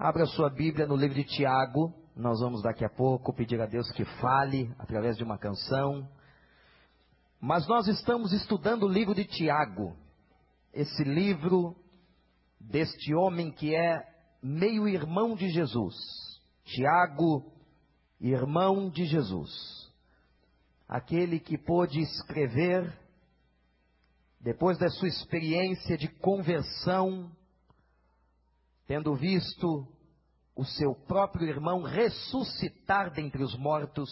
Abra sua Bíblia no livro de Tiago. Nós vamos daqui a pouco pedir a Deus que fale através de uma canção. Mas nós estamos estudando o livro de Tiago. Esse livro deste homem que é meio irmão de Jesus. Tiago, irmão de Jesus. Aquele que pôde escrever, depois da sua experiência de conversão, tendo visto o seu próprio irmão ressuscitar dentre os mortos,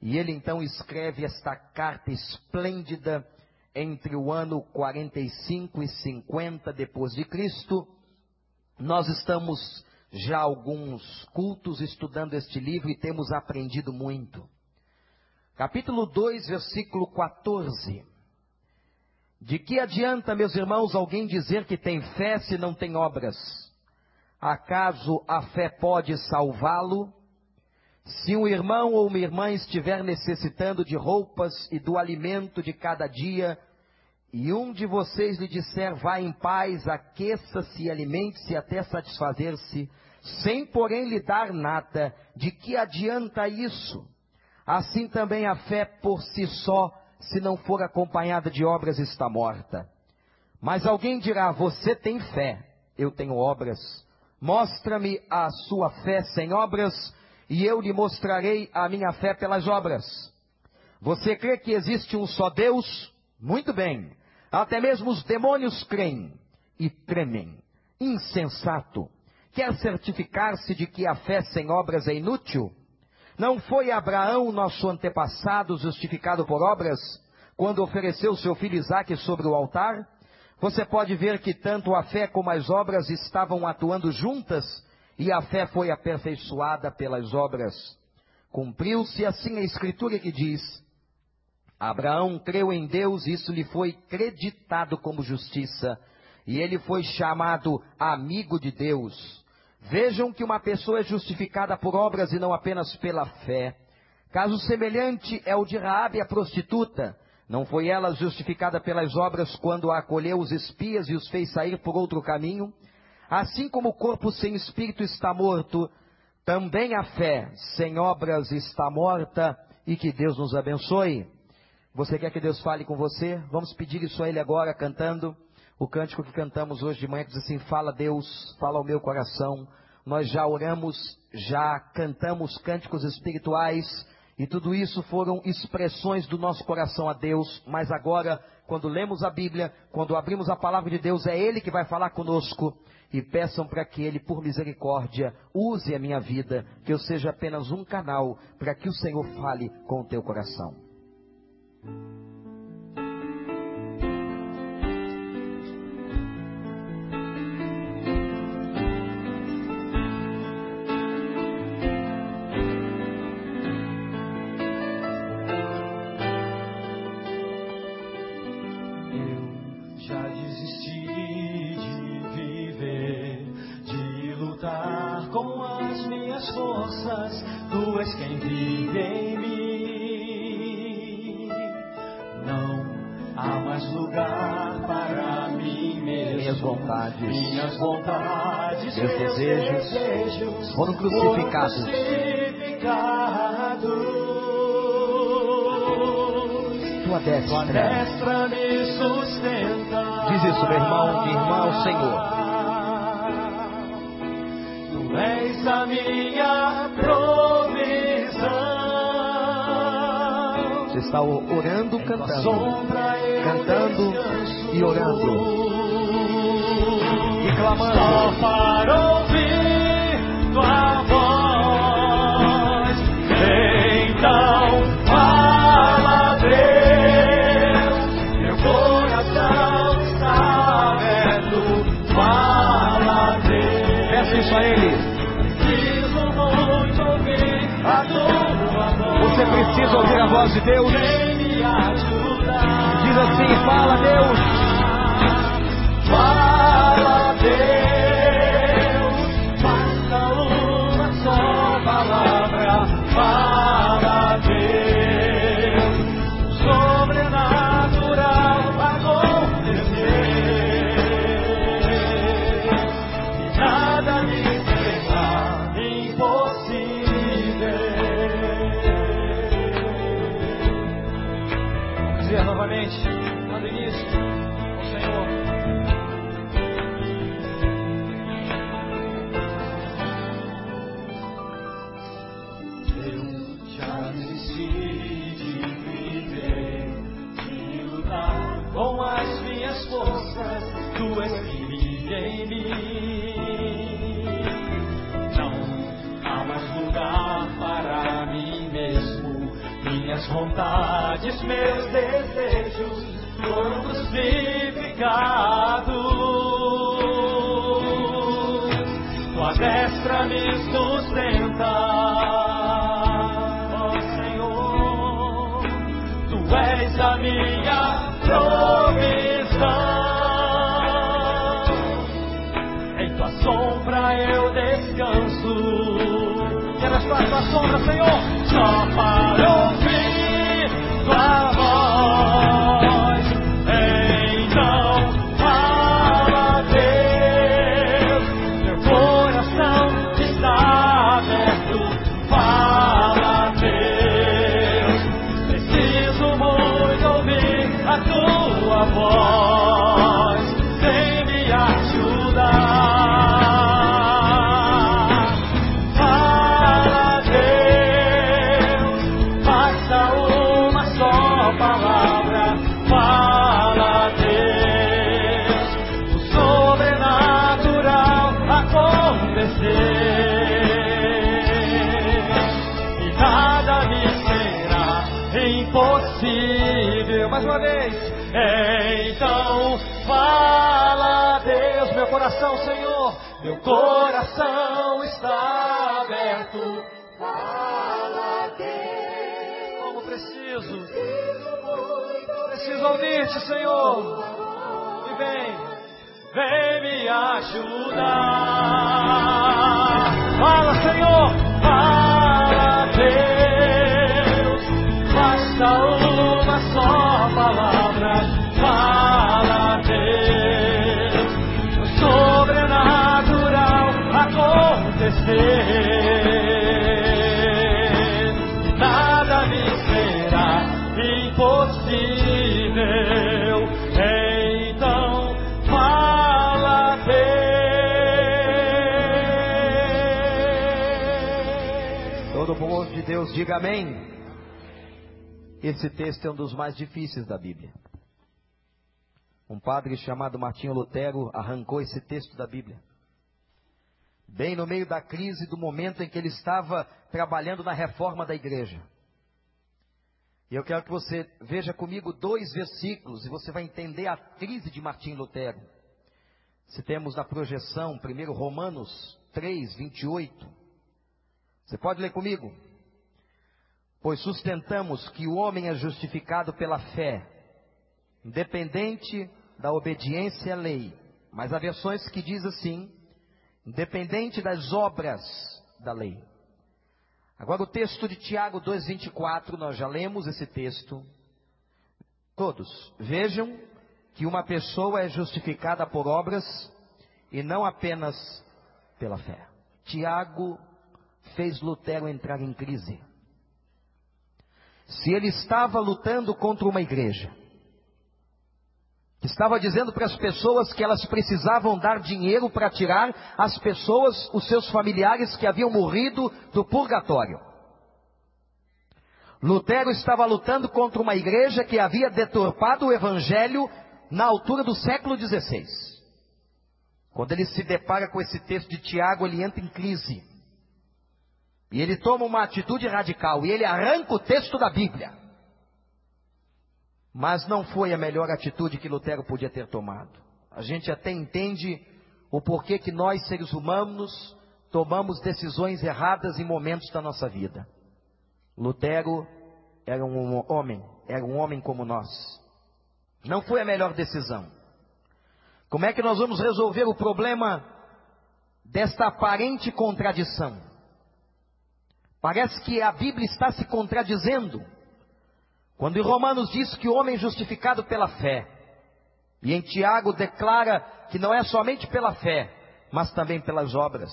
e ele então escreve esta carta esplêndida entre o ano 45 e 50 depois de Cristo. Nós estamos já alguns cultos estudando este livro e temos aprendido muito. Capítulo 2, versículo 14. De que adianta, meus irmãos, alguém dizer que tem fé se não tem obras? Acaso a fé pode salvá-lo? Se um irmão ou uma irmã estiver necessitando de roupas e do alimento de cada dia, e um de vocês lhe disser, vá em paz, aqueça-se e alimente-se até satisfazer-se, sem porém lhe dar nada, de que adianta isso? Assim também a fé por si só se não for acompanhada de obras, está morta. Mas alguém dirá: Você tem fé, eu tenho obras. Mostra-me a sua fé sem obras, e eu lhe mostrarei a minha fé pelas obras. Você crê que existe um só Deus? Muito bem. Até mesmo os demônios creem e tremem. Insensato. Quer certificar-se de que a fé sem obras é inútil? Não foi Abraão, nosso antepassado, justificado por obras, quando ofereceu seu filho Isaque sobre o altar? Você pode ver que tanto a fé como as obras estavam atuando juntas, e a fé foi aperfeiçoada pelas obras. Cumpriu-se assim a escritura que diz: Abraão creu em Deus, e isso lhe foi creditado como justiça, e ele foi chamado amigo de Deus. Vejam que uma pessoa é justificada por obras e não apenas pela fé. Caso semelhante é o de Raabe a prostituta. Não foi ela justificada pelas obras quando acolheu os espias e os fez sair por outro caminho? Assim como o corpo sem espírito está morto, também a fé sem obras está morta e que Deus nos abençoe. Você quer que Deus fale com você? Vamos pedir isso a Ele agora, cantando o cântico que cantamos hoje de manhã, diz assim: Fala Deus, fala ao meu coração. Nós já oramos, já cantamos cânticos espirituais, e tudo isso foram expressões do nosso coração a Deus, mas agora, quando lemos a Bíblia, quando abrimos a palavra de Deus, é Ele que vai falar conosco. E peçam para que Ele, por misericórdia, use a minha vida, que eu seja apenas um canal para que o Senhor fale com o teu coração. Desejos, foram crucificados. Tua destra, me sustenta. Diz isso, meu irmão, minha irmã, ao Senhor. Tu és a minha provisão. Você está orando, cantando, cantando e orando clamando. Só para precisa ouvir a voz de Deus. Diz assim: Fala, Deus. Vontades, meus desejos foram crucificados. Tua destra me sustenta. Ó Senhor, Tu és a minha provisão. Em Tua sombra eu descanso. Quero estar Tua sombra, Senhor, só para ouvir-te, Senhor. E vem, vem me ajudar. Fala, Senhor, fala, Deus. Basta uma só palavra. Fala, Deus. O sobrenatural acontecer. Nada me será impossível. Então fala, Deus. Todo povo de Deus, diga amém. Esse texto é um dos mais difíceis da Bíblia. Um padre chamado Martinho Lutero arrancou esse texto da Bíblia. Bem no meio da crise do momento em que ele estava trabalhando na reforma da igreja. E eu quero que você veja comigo dois versículos e você vai entender a crise de Martinho Lutero. Se temos na projeção, primeiro Romanos 3, 28. Você pode ler comigo? Pois sustentamos que o homem é justificado pela fé, independente da obediência à lei. Mas há versões que diz assim, independente das obras da lei. Agora o texto de Tiago 2:24, nós já lemos esse texto. Todos, vejam que uma pessoa é justificada por obras e não apenas pela fé. Tiago fez Lutero entrar em crise. Se ele estava lutando contra uma igreja, estava dizendo para as pessoas que elas precisavam dar dinheiro para tirar as pessoas, os seus familiares que haviam morrido do purgatório. Lutero estava lutando contra uma igreja que havia deturpado o evangelho na altura do século XVI. Quando ele se depara com esse texto de Tiago, ele entra em crise. E ele toma uma atitude radical e ele arranca o texto da Bíblia. Mas não foi a melhor atitude que Lutero podia ter tomado. A gente até entende o porquê que nós, seres humanos, tomamos decisões erradas em momentos da nossa vida. Lutero era um homem, era um homem como nós. Não foi a melhor decisão. Como é que nós vamos resolver o problema desta aparente contradição? Parece que a Bíblia está se contradizendo. Quando em Romanos diz que o homem é justificado pela fé, e em Tiago declara que não é somente pela fé, mas também pelas obras.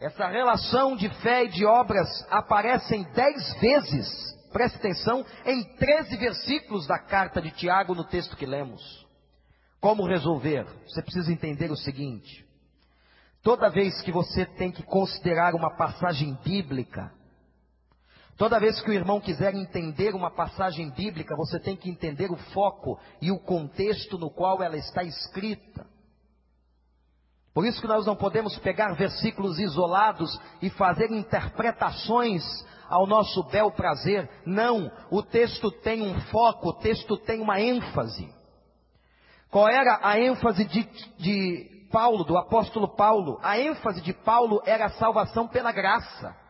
Essa relação de fé e de obras aparecem dez vezes, preste atenção, em treze versículos da carta de Tiago no texto que lemos. Como resolver? Você precisa entender o seguinte: toda vez que você tem que considerar uma passagem bíblica, Toda vez que o irmão quiser entender uma passagem bíblica, você tem que entender o foco e o contexto no qual ela está escrita. Por isso que nós não podemos pegar versículos isolados e fazer interpretações ao nosso bel prazer. Não, o texto tem um foco, o texto tem uma ênfase. Qual era a ênfase de, de Paulo, do apóstolo Paulo? A ênfase de Paulo era a salvação pela graça.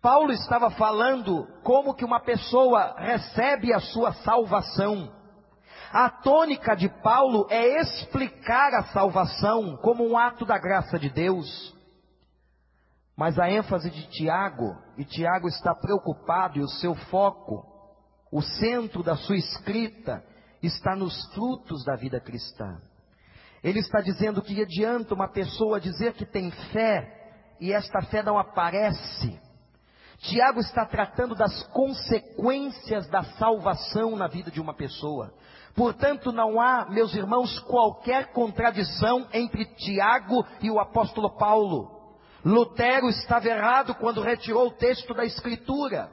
Paulo estava falando como que uma pessoa recebe a sua salvação. A tônica de Paulo é explicar a salvação como um ato da graça de Deus. Mas a ênfase de Tiago, e Tiago está preocupado e o seu foco, o centro da sua escrita, está nos frutos da vida cristã. Ele está dizendo que adianta uma pessoa dizer que tem fé e esta fé não aparece. Tiago está tratando das consequências da salvação na vida de uma pessoa. Portanto, não há, meus irmãos, qualquer contradição entre Tiago e o apóstolo Paulo. Lutero estava errado quando retirou o texto da Escritura.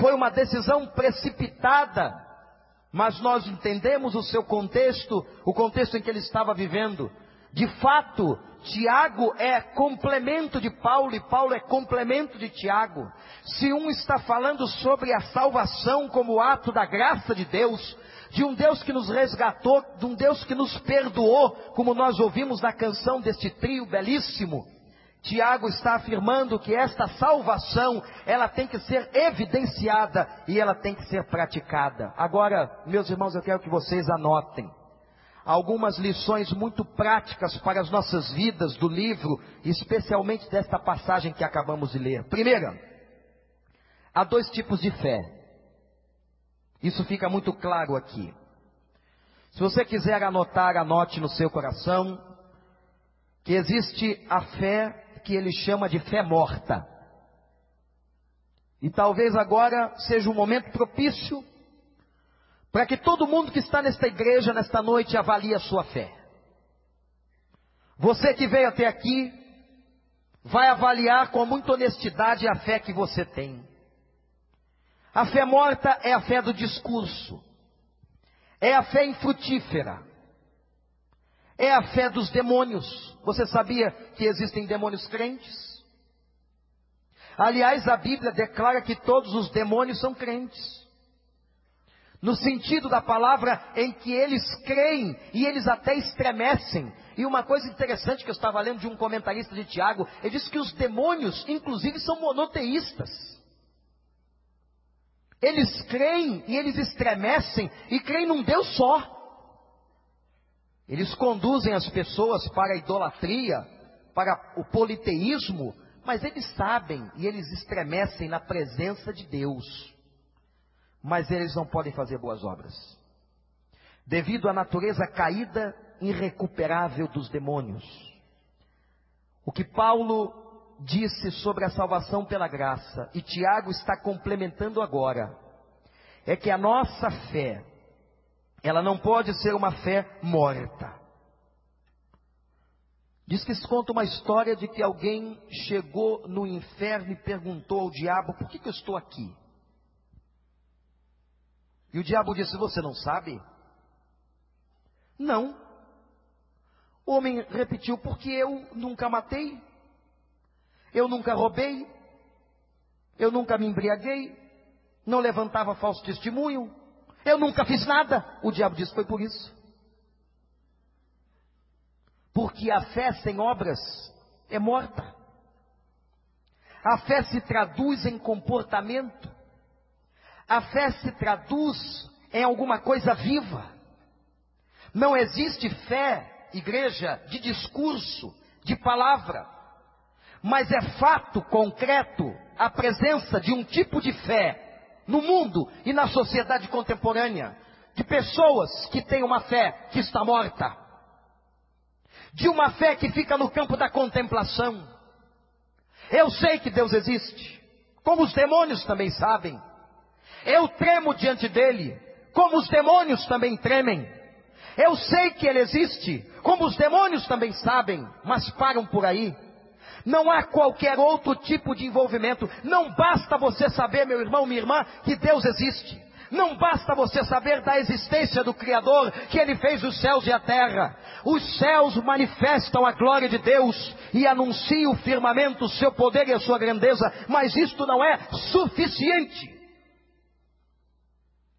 Foi uma decisão precipitada, mas nós entendemos o seu contexto, o contexto em que ele estava vivendo. De fato, Tiago é complemento de Paulo e Paulo é complemento de Tiago. Se um está falando sobre a salvação como ato da graça de Deus, de um Deus que nos resgatou, de um Deus que nos perdoou, como nós ouvimos na canção deste trio belíssimo. Tiago está afirmando que esta salvação, ela tem que ser evidenciada e ela tem que ser praticada. Agora, meus irmãos, eu quero que vocês anotem algumas lições muito práticas para as nossas vidas do livro, especialmente desta passagem que acabamos de ler. Primeira, há dois tipos de fé. Isso fica muito claro aqui. Se você quiser anotar, anote no seu coração que existe a fé que ele chama de fé morta. E talvez agora seja um momento propício para que todo mundo que está nesta igreja, nesta noite, avalie a sua fé. Você que veio até aqui, vai avaliar com muita honestidade a fé que você tem. A fé morta é a fé do discurso. É a fé infrutífera. É a fé dos demônios. Você sabia que existem demônios crentes? Aliás, a Bíblia declara que todos os demônios são crentes. No sentido da palavra em que eles creem e eles até estremecem. E uma coisa interessante que eu estava lendo de um comentarista de Tiago, ele disse que os demônios, inclusive, são monoteístas. Eles creem e eles estremecem e creem num Deus só. Eles conduzem as pessoas para a idolatria, para o politeísmo, mas eles sabem e eles estremecem na presença de Deus. Mas eles não podem fazer boas obras. Devido à natureza caída, irrecuperável dos demônios. O que Paulo disse sobre a salvação pela graça, e Tiago está complementando agora, é que a nossa fé, ela não pode ser uma fé morta. Diz que se conta uma história de que alguém chegou no inferno e perguntou ao diabo: por que, que eu estou aqui? E o diabo disse: Você não sabe? Não. O homem repetiu: Porque eu nunca matei, eu nunca roubei, eu nunca me embriaguei, não levantava falso testemunho, eu nunca fiz nada. O diabo disse: Foi por isso. Porque a fé sem obras é morta. A fé se traduz em comportamento. A fé se traduz em alguma coisa viva. Não existe fé, igreja, de discurso, de palavra mas é fato concreto a presença de um tipo de fé no mundo e na sociedade contemporânea, de pessoas que têm uma fé que está morta, de uma fé que fica no campo da contemplação. Eu sei que Deus existe, como os demônios também sabem. Eu tremo diante dele, como os demônios também tremem. Eu sei que ele existe, como os demônios também sabem, mas param por aí. Não há qualquer outro tipo de envolvimento. Não basta você saber, meu irmão, minha irmã, que Deus existe. Não basta você saber da existência do Criador, que Ele fez os céus e a terra. Os céus manifestam a glória de Deus e anunciam o firmamento, o seu poder e a sua grandeza, mas isto não é suficiente.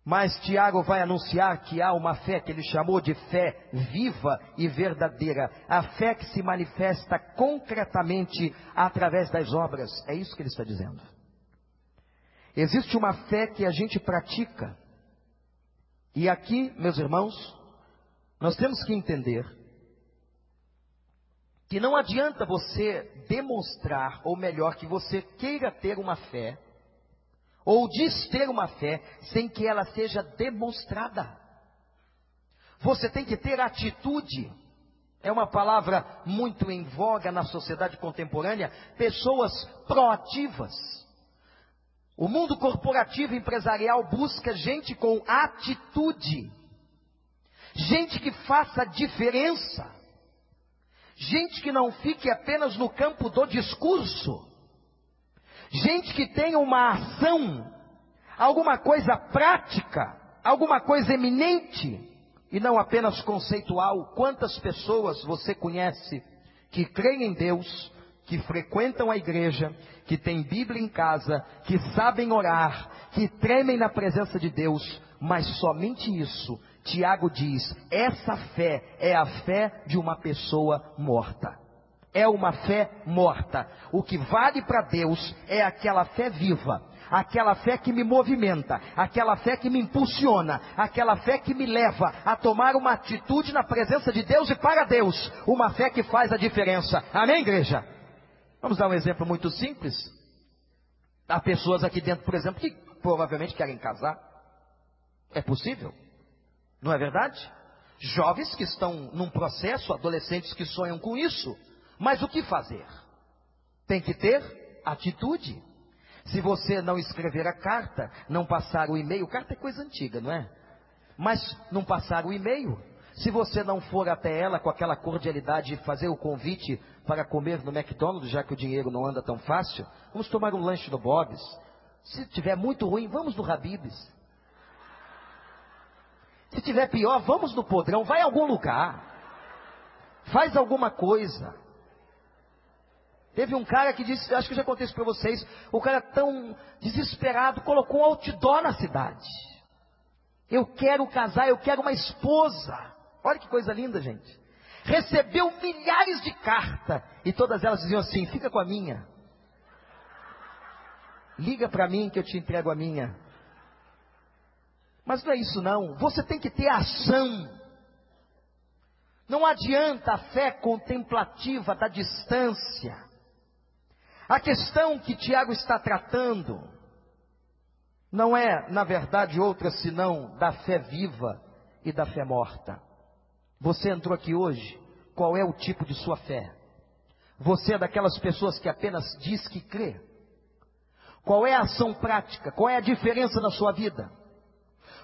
Mas Tiago vai anunciar que há uma fé que ele chamou de fé viva e verdadeira, a fé que se manifesta concretamente através das obras. É isso que ele está dizendo. Existe uma fé que a gente pratica. E aqui, meus irmãos, nós temos que entender que não adianta você demonstrar, ou melhor, que você queira ter uma fé, ou diz ter uma fé, sem que ela seja demonstrada. Você tem que ter atitude. É uma palavra muito em voga na sociedade contemporânea. Pessoas proativas o mundo corporativo empresarial busca gente com atitude, gente que faça diferença, gente que não fique apenas no campo do discurso, gente que tenha uma ação, alguma coisa prática, alguma coisa eminente e não apenas conceitual. Quantas pessoas você conhece que creem em Deus, que frequentam a igreja, que têm Bíblia em casa, que sabem orar, que tremem na presença de Deus, mas somente isso, Tiago diz, essa fé é a fé de uma pessoa morta. É uma fé morta. O que vale para Deus é aquela fé viva, aquela fé que me movimenta, aquela fé que me impulsiona, aquela fé que me leva a tomar uma atitude na presença de Deus e para Deus, uma fé que faz a diferença. Amém, igreja? Vamos dar um exemplo muito simples. Há pessoas aqui dentro, por exemplo, que provavelmente querem casar. É possível? Não é verdade? Jovens que estão num processo, adolescentes que sonham com isso. Mas o que fazer? Tem que ter atitude. Se você não escrever a carta, não passar o e-mail, carta é coisa antiga, não é? Mas não passar o e-mail, se você não for até ela com aquela cordialidade e fazer o convite para comer no McDonald's, já que o dinheiro não anda tão fácil, vamos tomar um lanche no Bob's. Se tiver muito ruim, vamos no Habib's. Se tiver pior, vamos no podrão, vai a algum lugar. Faz alguma coisa. Teve um cara que disse, acho que eu já contei isso para vocês, o cara tão desesperado colocou um outdoor na cidade. Eu quero casar, eu quero uma esposa. Olha que coisa linda, gente. Recebeu milhares de cartas e todas elas diziam assim: fica com a minha. Liga para mim que eu te entrego a minha. Mas não é isso não. Você tem que ter ação. Não adianta a fé contemplativa da distância. A questão que Tiago está tratando não é, na verdade, outra senão da fé viva e da fé morta. Você entrou aqui hoje, qual é o tipo de sua fé? Você é daquelas pessoas que apenas diz que crê? Qual é a ação prática? Qual é a diferença na sua vida?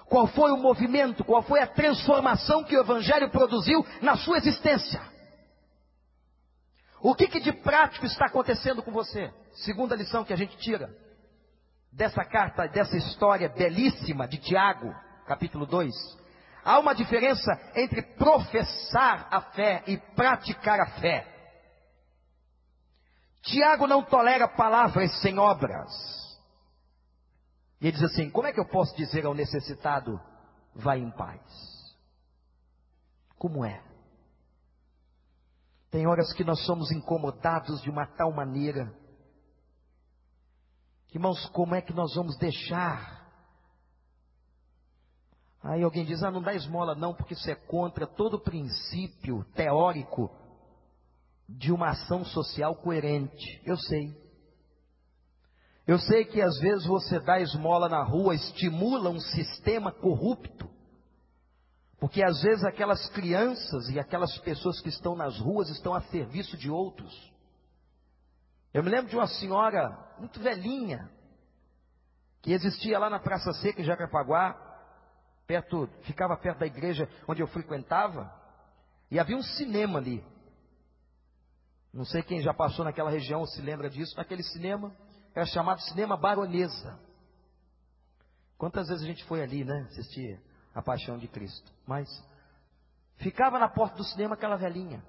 Qual foi o movimento? Qual foi a transformação que o Evangelho produziu na sua existência? O que, que de prático está acontecendo com você? Segunda lição que a gente tira dessa carta, dessa história belíssima de Tiago, capítulo 2. Há uma diferença entre professar a fé e praticar a fé. Tiago não tolera palavras sem obras. E ele diz assim: como é que eu posso dizer ao necessitado, vai em paz? Como é? Tem horas que nós somos incomodados de uma tal maneira. Irmãos, como é que nós vamos deixar Aí alguém diz: ah, não dá esmola não, porque isso é contra todo o princípio teórico de uma ação social coerente. Eu sei. Eu sei que às vezes você dá esmola na rua estimula um sistema corrupto. Porque às vezes aquelas crianças e aquelas pessoas que estão nas ruas estão a serviço de outros. Eu me lembro de uma senhora muito velhinha, que existia lá na Praça Seca em Jacarepaguá, perto, ficava perto da igreja onde eu frequentava, e havia um cinema ali. Não sei quem já passou naquela região se lembra disso. Naquele cinema era chamado Cinema Baronesa. Quantas vezes a gente foi ali, né? Assistir a paixão de Cristo. Mas ficava na porta do cinema aquela velhinha.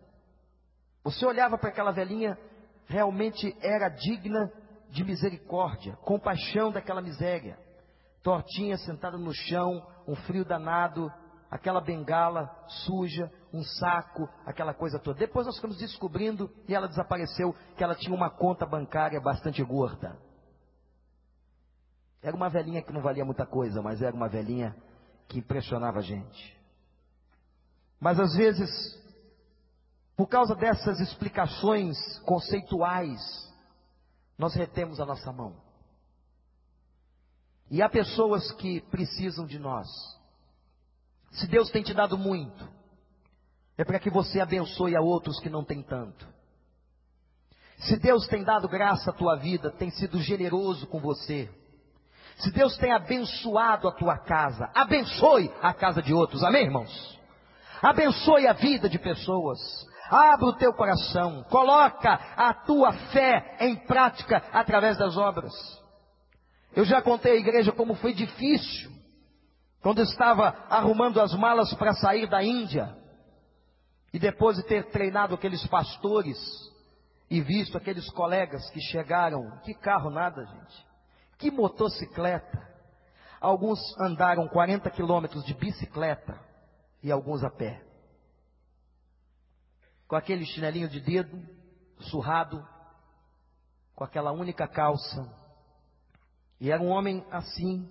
Você olhava para aquela velhinha, realmente era digna de misericórdia, compaixão daquela miséria. Tortinha sentada no chão, um frio danado, aquela bengala suja, um saco, aquela coisa toda. Depois nós ficamos descobrindo, e ela desapareceu, que ela tinha uma conta bancária bastante gorda. Era uma velhinha que não valia muita coisa, mas era uma velhinha que impressionava a gente. Mas às vezes, por causa dessas explicações conceituais, nós retemos a nossa mão. E há pessoas que precisam de nós. Se Deus tem te dado muito, é para que você abençoe a outros que não têm tanto. Se Deus tem dado graça à tua vida, tem sido generoso com você. Se Deus tem abençoado a tua casa, abençoe a casa de outros. Amém, irmãos? Abençoe a vida de pessoas. Abra o teu coração, coloca a tua fé em prática através das obras. Eu já contei à igreja como foi difícil quando estava arrumando as malas para sair da Índia. E depois de ter treinado aqueles pastores e visto aqueles colegas que chegaram, que carro nada, gente. Que motocicleta. Alguns andaram 40 quilômetros de bicicleta e alguns a pé com aquele chinelinho de dedo, surrado, com aquela única calça. E era um homem assim,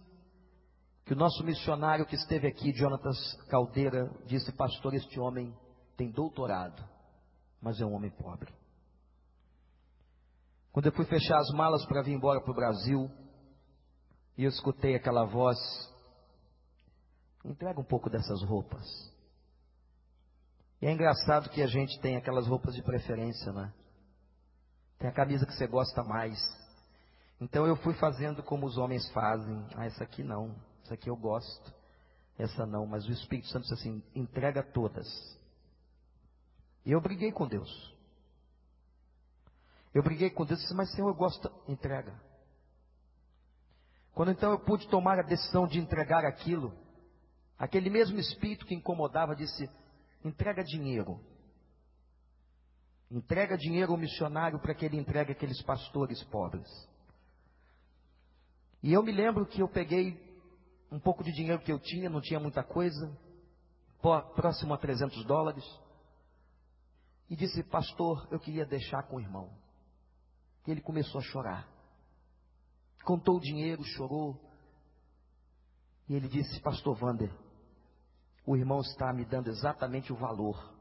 que o nosso missionário que esteve aqui, Jonatas Caldeira, disse: Pastor, este homem tem doutorado, mas é um homem pobre. Quando eu fui fechar as malas para vir embora para o Brasil, e eu escutei aquela voz: entrega um pouco dessas roupas. E é engraçado que a gente tem aquelas roupas de preferência, né? Tem a camisa que você gosta mais. Então eu fui fazendo como os homens fazem. Ah, essa aqui não. Essa aqui eu gosto. Essa não. Mas o Espírito Santo disse assim: entrega todas. E eu briguei com Deus. Eu briguei com Deus e disse: Mas Senhor, eu gosto. Entrega. Quando então eu pude tomar a decisão de entregar aquilo, aquele mesmo Espírito que incomodava disse: entrega dinheiro. Entrega dinheiro ao missionário para que ele entregue aqueles pastores pobres. E eu me lembro que eu peguei um pouco de dinheiro que eu tinha, não tinha muita coisa, próximo a 300 dólares, e disse, pastor, eu queria deixar com o irmão. E ele começou a chorar. Contou o dinheiro, chorou. E ele disse, pastor Vander, o irmão está me dando exatamente o valor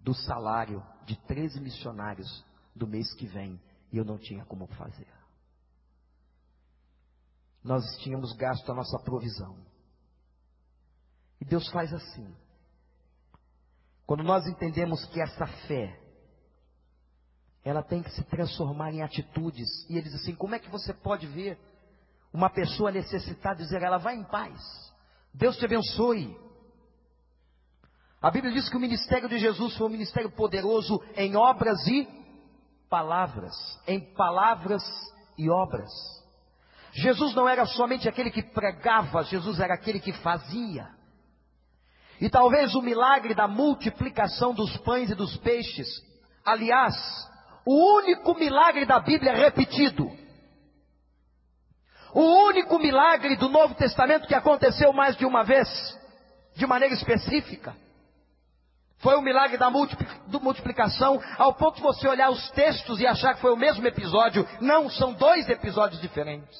do salário de 13 missionários do mês que vem e eu não tinha como fazer. Nós tínhamos gasto a nossa provisão. E Deus faz assim. Quando nós entendemos que essa fé, ela tem que se transformar em atitudes, e ele diz assim: como é que você pode ver uma pessoa necessitada dizer, ela vai em paz, Deus te abençoe, a Bíblia diz que o ministério de Jesus foi um ministério poderoso em obras e palavras. Em palavras e obras. Jesus não era somente aquele que pregava, Jesus era aquele que fazia. E talvez o milagre da multiplicação dos pães e dos peixes, aliás, o único milagre da Bíblia repetido, o único milagre do Novo Testamento que aconteceu mais de uma vez, de maneira específica, foi o milagre da multiplicação, ao ponto de você olhar os textos e achar que foi o mesmo episódio. Não, são dois episódios diferentes.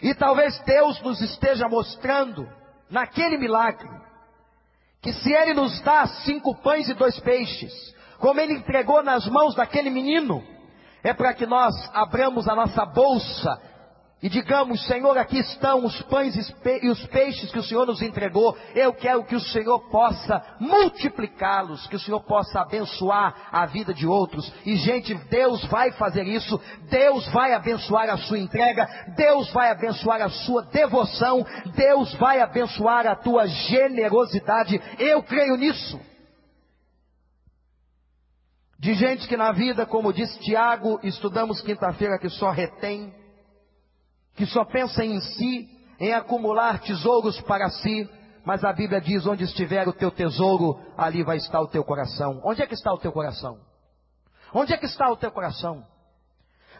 E talvez Deus nos esteja mostrando, naquele milagre, que se Ele nos dá cinco pães e dois peixes, como Ele entregou nas mãos daquele menino, é para que nós abramos a nossa bolsa e digamos, Senhor, aqui estão os pães e os peixes que o Senhor nos entregou. Eu quero que o Senhor possa multiplicá-los, que o Senhor possa abençoar a vida de outros. E, gente, Deus vai fazer isso. Deus vai abençoar a sua entrega. Deus vai abençoar a sua devoção. Deus vai abençoar a tua generosidade. Eu creio nisso. De gente que na vida, como disse Tiago, estudamos quinta-feira, que só retém que só pensa em si, em acumular tesouros para si, mas a Bíblia diz: onde estiver o teu tesouro, ali vai estar o teu coração. Onde é que está o teu coração? Onde é que está o teu coração?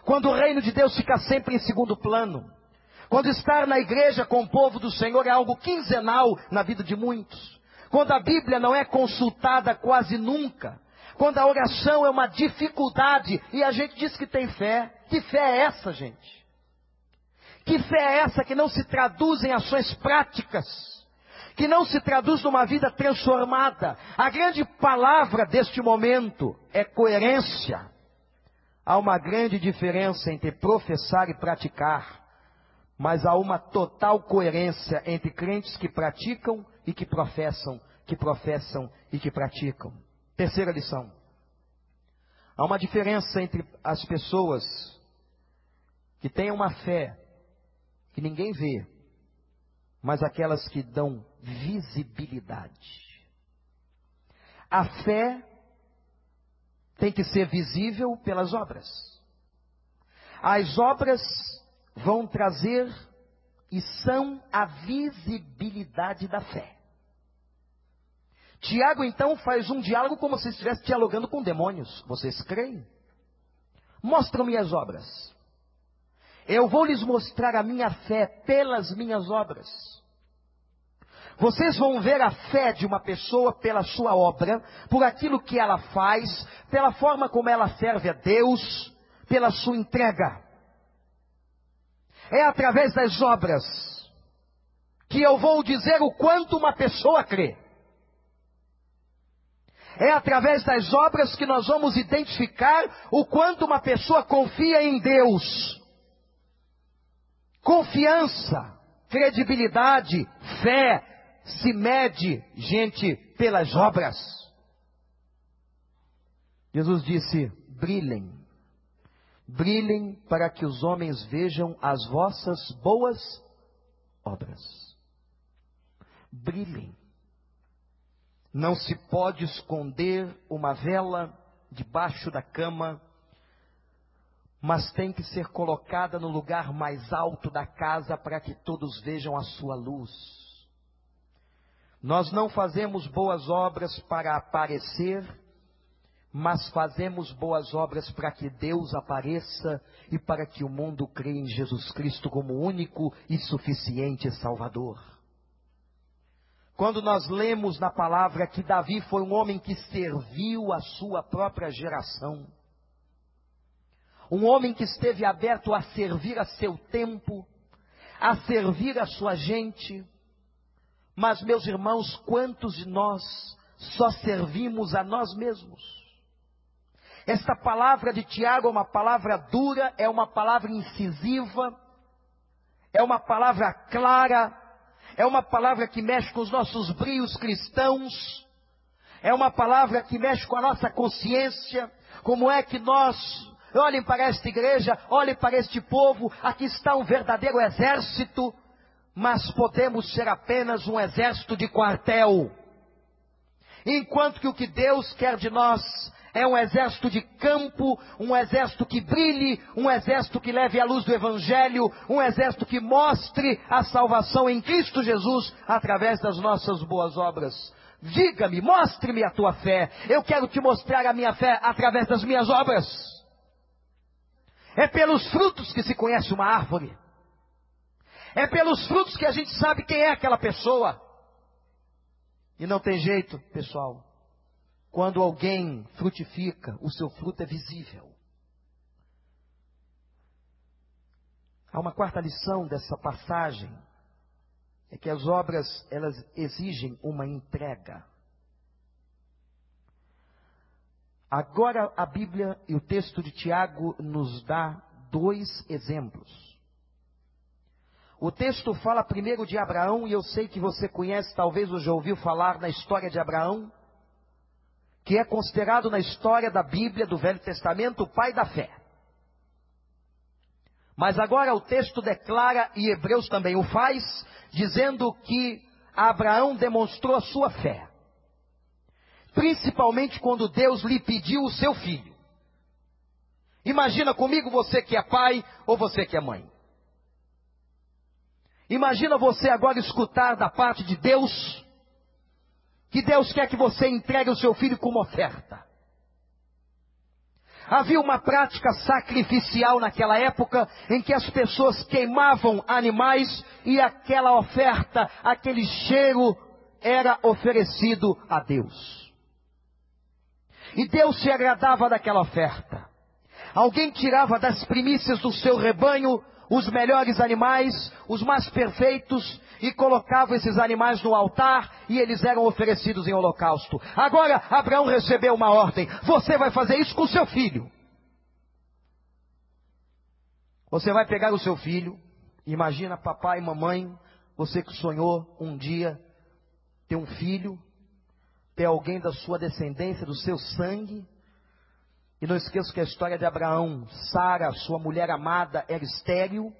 Quando o reino de Deus fica sempre em segundo plano, quando estar na igreja com o povo do Senhor é algo quinzenal na vida de muitos, quando a Bíblia não é consultada quase nunca, quando a oração é uma dificuldade e a gente diz que tem fé, que fé é essa, gente? Que fé é essa que não se traduz em ações práticas? Que não se traduz numa vida transformada? A grande palavra deste momento é coerência. Há uma grande diferença entre professar e praticar, mas há uma total coerência entre crentes que praticam e que professam, que professam e que praticam. Terceira lição. Há uma diferença entre as pessoas que têm uma fé que ninguém vê, mas aquelas que dão visibilidade. A fé tem que ser visível pelas obras. As obras vão trazer e são a visibilidade da fé. Tiago então faz um diálogo como se estivesse dialogando com demônios. Vocês creem? Mostram-me as obras. Eu vou lhes mostrar a minha fé pelas minhas obras. Vocês vão ver a fé de uma pessoa pela sua obra, por aquilo que ela faz, pela forma como ela serve a Deus, pela sua entrega. É através das obras que eu vou dizer o quanto uma pessoa crê. É através das obras que nós vamos identificar o quanto uma pessoa confia em Deus. Confiança, credibilidade, fé se mede, gente, pelas obras. Jesus disse: brilhem, brilhem para que os homens vejam as vossas boas obras. Brilhem. Não se pode esconder uma vela debaixo da cama mas tem que ser colocada no lugar mais alto da casa para que todos vejam a sua luz. Nós não fazemos boas obras para aparecer, mas fazemos boas obras para que Deus apareça e para que o mundo creia em Jesus Cristo como único e suficiente Salvador. Quando nós lemos na palavra que Davi foi um homem que serviu a sua própria geração, um homem que esteve aberto a servir a seu tempo, a servir a sua gente. Mas, meus irmãos, quantos de nós só servimos a nós mesmos? Esta palavra de Tiago é uma palavra dura, é uma palavra incisiva, é uma palavra clara, é uma palavra que mexe com os nossos brios cristãos, é uma palavra que mexe com a nossa consciência, como é que nós olhem para esta igreja, olhem para este povo, aqui está um verdadeiro exército, mas podemos ser apenas um exército de quartel. Enquanto que o que Deus quer de nós é um exército de campo, um exército que brilhe, um exército que leve a luz do Evangelho, um exército que mostre a salvação em Cristo Jesus através das nossas boas obras. Diga-me, mostre-me a tua fé. Eu quero te mostrar a minha fé através das minhas obras. É pelos frutos que se conhece uma árvore. É pelos frutos que a gente sabe quem é aquela pessoa. E não tem jeito, pessoal. Quando alguém frutifica, o seu fruto é visível. Há uma quarta lição dessa passagem, é que as obras elas exigem uma entrega. Agora a Bíblia e o texto de Tiago nos dá dois exemplos. O texto fala primeiro de Abraão, e eu sei que você conhece, talvez ou já ouviu falar na história de Abraão, que é considerado na história da Bíblia, do Velho Testamento, o pai da fé. Mas agora o texto declara, e Hebreus também o faz, dizendo que Abraão demonstrou a sua fé principalmente quando Deus lhe pediu o seu filho. Imagina comigo você que é pai ou você que é mãe. Imagina você agora escutar da parte de Deus que Deus quer que você entregue o seu filho como oferta. Havia uma prática sacrificial naquela época em que as pessoas queimavam animais e aquela oferta, aquele cheiro era oferecido a Deus. E Deus se agradava daquela oferta. Alguém tirava das primícias do seu rebanho os melhores animais, os mais perfeitos, e colocava esses animais no altar e eles eram oferecidos em holocausto. Agora, Abraão recebeu uma ordem: você vai fazer isso com seu filho. Você vai pegar o seu filho, imagina papai e mamãe, você que sonhou um dia ter um filho, ter alguém da sua descendência, do seu sangue, e não esqueça que a história de Abraão, Sara, sua mulher amada, era estéril.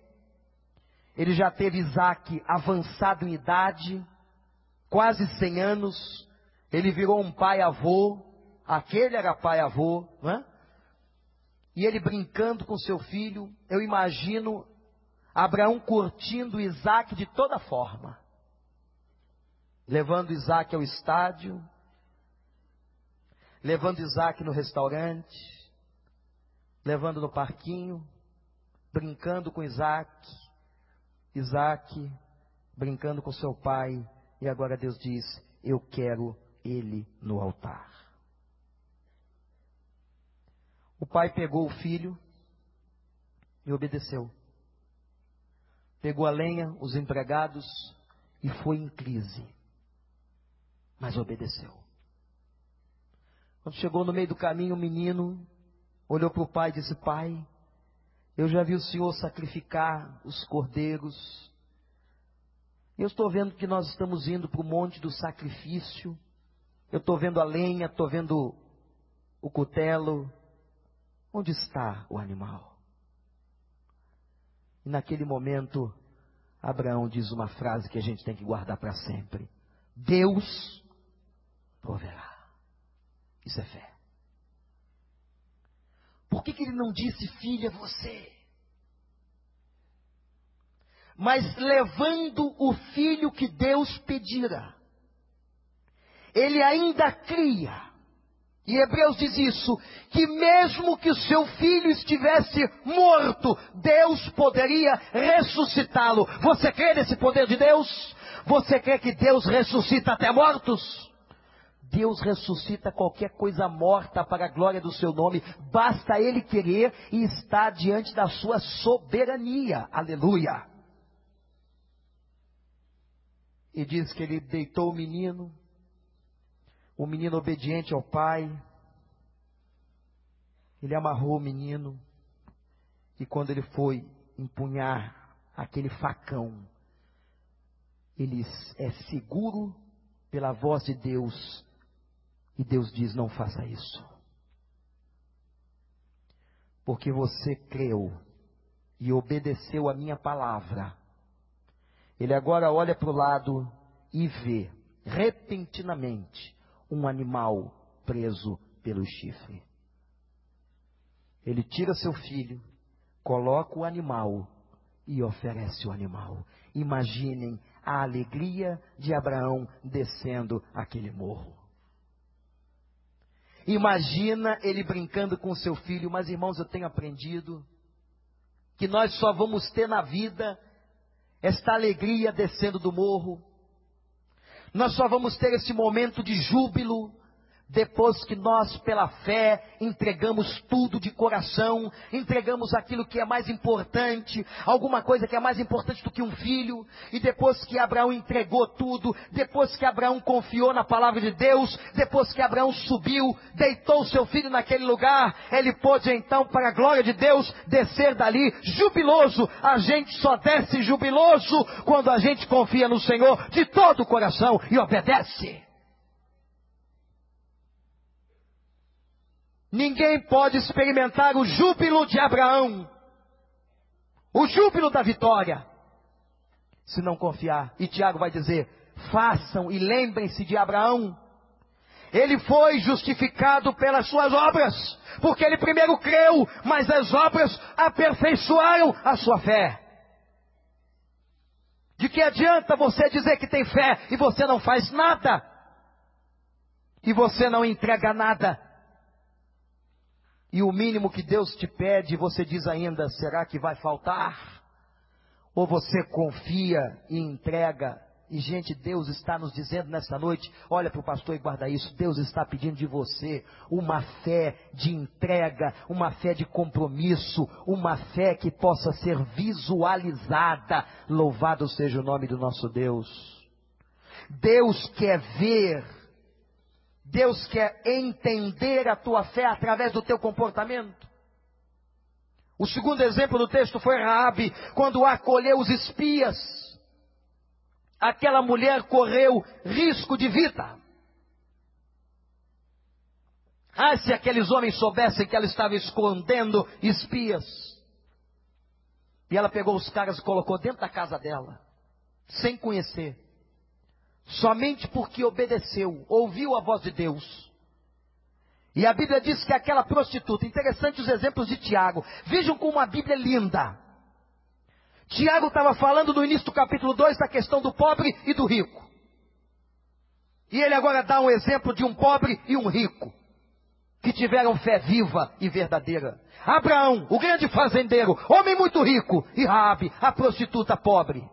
Ele já teve Isaac avançado em idade, quase 100 anos. Ele virou um pai-avô. Aquele era pai-avô, né? E ele brincando com seu filho. Eu imagino Abraão curtindo Isaac de toda forma. Levando Isaac ao estádio, levando Isaac no restaurante, levando no parquinho, brincando com Isaac, Isaac brincando com seu pai, e agora Deus diz: Eu quero ele no altar. O pai pegou o filho e obedeceu. Pegou a lenha, os empregados e foi em crise. Mas obedeceu. Quando chegou no meio do caminho, o menino olhou para o pai e disse: Pai, eu já vi o Senhor sacrificar os cordeiros. Eu estou vendo que nós estamos indo para o monte do sacrifício. Eu estou vendo a lenha, estou vendo o cutelo. Onde está o animal? E naquele momento, Abraão diz uma frase que a gente tem que guardar para sempre: Deus proverá. Isso é fé. Por que, que ele não disse, filha, você? Mas levando o filho que Deus pedira, ele ainda cria. E Hebreus diz isso, que mesmo que seu filho estivesse morto, Deus poderia ressuscitá-lo. Você crê nesse poder de Deus? Você crê que Deus ressuscita até mortos? Deus ressuscita qualquer coisa morta para a glória do seu nome, basta ele querer e estar diante da sua soberania. Aleluia. E diz que ele deitou o menino, o menino obediente ao pai, ele amarrou o menino, e quando ele foi empunhar aquele facão, ele é seguro pela voz de Deus e Deus diz: não faça isso. Porque você creu e obedeceu a minha palavra. Ele agora olha para o lado e vê, repentinamente, um animal preso pelo chifre. Ele tira seu filho, coloca o animal e oferece o animal. Imaginem a alegria de Abraão descendo aquele morro. Imagina ele brincando com seu filho, mas irmãos, eu tenho aprendido que nós só vamos ter na vida esta alegria descendo do morro. Nós só vamos ter esse momento de júbilo depois que nós, pela fé, entregamos tudo de coração, entregamos aquilo que é mais importante, alguma coisa que é mais importante do que um filho, e depois que Abraão entregou tudo, depois que Abraão confiou na palavra de Deus, depois que Abraão subiu, deitou seu filho naquele lugar, ele pôde então, para a glória de Deus, descer dali jubiloso. A gente só desce jubiloso quando a gente confia no Senhor de todo o coração e obedece. Ninguém pode experimentar o júbilo de Abraão, o júbilo da vitória, se não confiar. E Tiago vai dizer: façam e lembrem-se de Abraão. Ele foi justificado pelas suas obras, porque ele primeiro creu, mas as obras aperfeiçoaram a sua fé. De que adianta você dizer que tem fé e você não faz nada? E você não entrega nada? E o mínimo que Deus te pede, você diz ainda: será que vai faltar? Ou você confia e entrega e, gente, Deus está nos dizendo nesta noite: olha para o pastor e guarda isso. Deus está pedindo de você uma fé de entrega, uma fé de compromisso, uma fé que possa ser visualizada. Louvado seja o nome do nosso Deus. Deus quer ver, Deus quer entender a tua fé através do teu comportamento. O segundo exemplo do texto foi Raabe, quando acolheu os espias aquela mulher correu risco de vida. Ah, se aqueles homens soubessem que ela estava escondendo espias. E ela pegou os caras e colocou dentro da casa dela, sem conhecer. Somente porque obedeceu, ouviu a voz de Deus. E a Bíblia diz que aquela prostituta, interessante os exemplos de Tiago. Vejam como a Bíblia é linda. Tiago estava falando no início do capítulo 2 da questão do pobre e do rico. E ele agora dá um exemplo de um pobre e um rico, que tiveram fé viva e verdadeira. Abraão, o grande fazendeiro, homem muito rico, e Raabe, a prostituta pobre.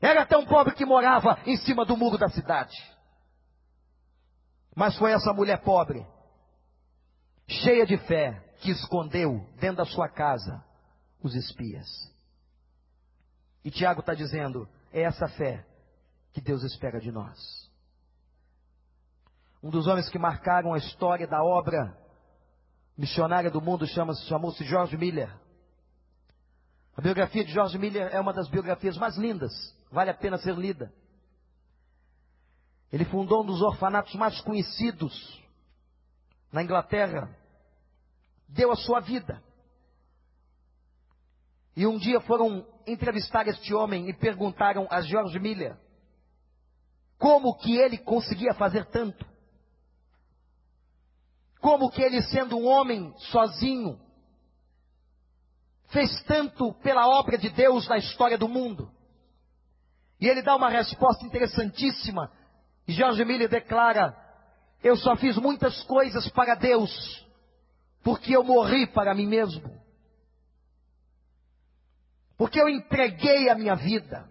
Era tão pobre que morava em cima do muro da cidade. Mas foi essa mulher pobre, cheia de fé, que escondeu dentro da sua casa os espias. E Tiago está dizendo: é essa fé que Deus espera de nós. Um dos homens que marcaram a história da obra missionária do mundo chamou-se George Miller. A biografia de George Miller é uma das biografias mais lindas, vale a pena ser lida. Ele fundou um dos orfanatos mais conhecidos na Inglaterra, deu a sua vida. E um dia foram entrevistar este homem e perguntaram a George Miller como que ele conseguia fazer tanto. Como que ele, sendo um homem sozinho, fez tanto pela obra de Deus na história do mundo. E ele dá uma resposta interessantíssima. E George Miller declara: Eu só fiz muitas coisas para Deus, porque eu morri para mim mesmo. Porque eu entreguei a minha vida.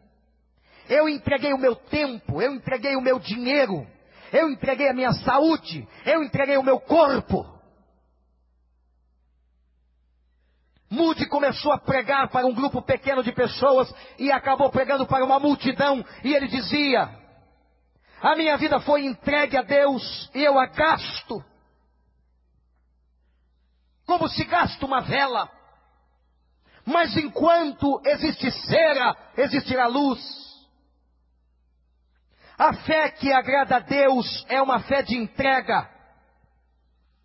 Eu entreguei o meu tempo, eu entreguei o meu dinheiro, eu entreguei a minha saúde, eu entreguei o meu corpo. Moody começou a pregar para um grupo pequeno de pessoas e acabou pregando para uma multidão. E ele dizia: A minha vida foi entregue a Deus e eu a gasto. Como se gasta uma vela. Mas enquanto existe cera, existirá luz. A fé que agrada a Deus é uma fé de entrega.